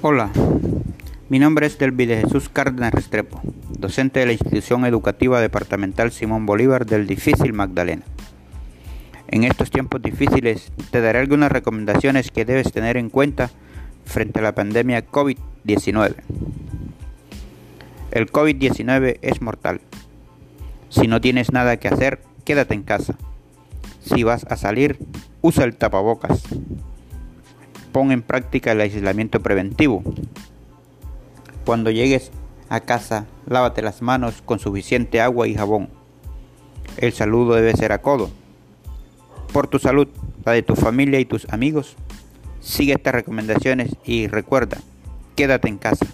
Hola, mi nombre es Delvi de Jesús Cárdenas Restrepo, docente de la Institución Educativa Departamental Simón Bolívar del Difícil Magdalena. En estos tiempos difíciles te daré algunas recomendaciones que debes tener en cuenta frente a la pandemia COVID-19. El COVID-19 es mortal. Si no tienes nada que hacer, quédate en casa. Si vas a salir, usa el tapabocas. Pon en práctica el aislamiento preventivo. Cuando llegues a casa, lávate las manos con suficiente agua y jabón. El saludo debe ser a codo. Por tu salud, la de tu familia y tus amigos, sigue estas recomendaciones y recuerda, quédate en casa.